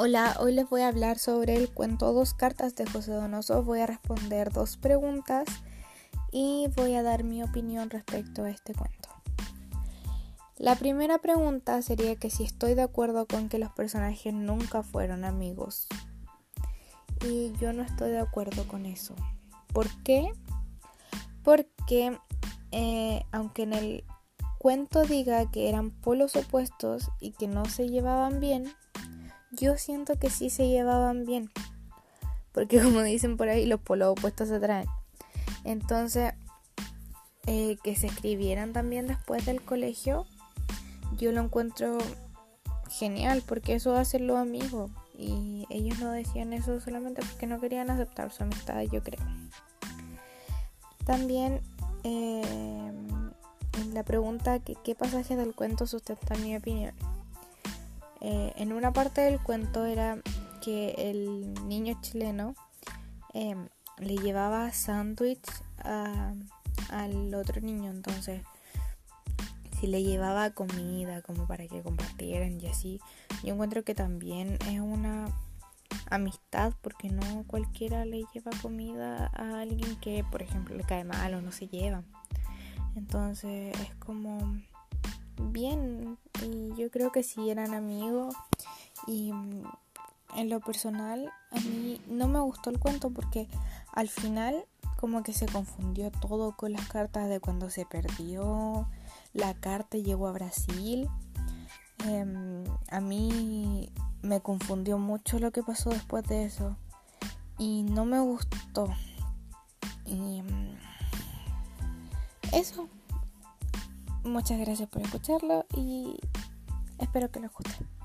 Hola, hoy les voy a hablar sobre el cuento Dos cartas de José Donoso. Voy a responder dos preguntas y voy a dar mi opinión respecto a este cuento. La primera pregunta sería que si estoy de acuerdo con que los personajes nunca fueron amigos. Y yo no estoy de acuerdo con eso. ¿Por qué? Porque eh, aunque en el cuento diga que eran polos opuestos y que no se llevaban bien, yo siento que sí se llevaban bien. Porque como dicen por ahí, los polos opuestos se atraen. Entonces, eh, que se escribieran también después del colegio, yo lo encuentro genial, porque eso hacen los amigos. Y ellos no decían eso solamente porque no querían aceptar su amistad, yo creo. También eh, la pregunta que qué pasaje del cuento sustenta mi opinión. Eh, en una parte del cuento era que el niño chileno em, le llevaba sándwich al otro niño, entonces si le llevaba comida como para que compartieran y así, yo encuentro que también es una amistad porque no cualquiera le lleva comida a alguien que por ejemplo le cae mal o no se lleva. Entonces es como bien y yo creo que sí eran amigos y mm, en lo personal a mí no me gustó el cuento porque al final como que se confundió todo con las cartas de cuando se perdió, la carta llegó a Brasil. Em, a mí me confundió mucho lo que pasó después de eso y no me gustó. Y mm, eso. Muchas gracias por escucharlo y espero que les guste.